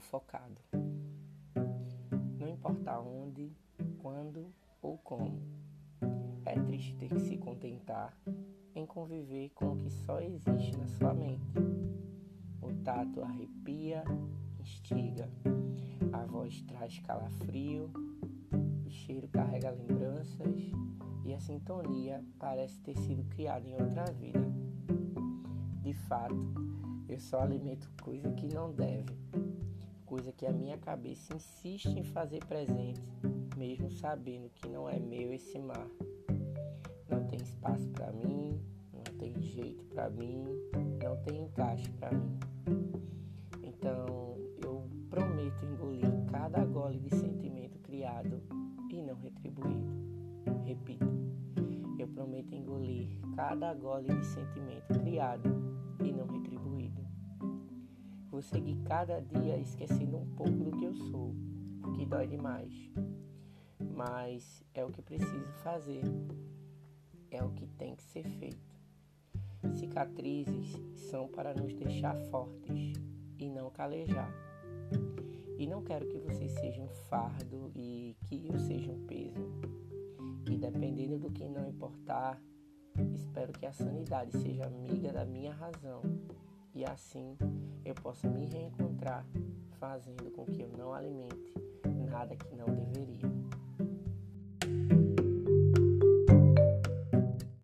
sufocado. Não importa onde, quando ou como. É triste ter que se contentar em conviver com o que só existe na sua mente. O tato arrepia, instiga, a voz traz calafrio, o cheiro carrega lembranças e a sintonia parece ter sido criada em outra vida. De fato, eu só alimento coisa que não deve, coisa que a minha cabeça insiste em fazer presente, mesmo sabendo que não é meu esse mar. Não tem espaço para mim, não tem jeito para mim, não tem encaixe para mim. Então, eu prometo engolir cada gole de sentimento criado e não retribuído. Repito, eu prometo engolir cada gole de sentimento criado e não retribuído. Vou seguir cada dia esquecendo um pouco do que eu sou, o que dói demais. Mas é o que preciso fazer, é o que tem que ser feito. Cicatrizes são para nos deixar fortes e não calejar. E não quero que vocês sejam um fardo e que eu seja um peso. E dependendo do que não importar, espero que a sanidade seja amiga da minha razão e assim eu possa me reencontrar, fazendo com que eu não alimente nada que não deveria.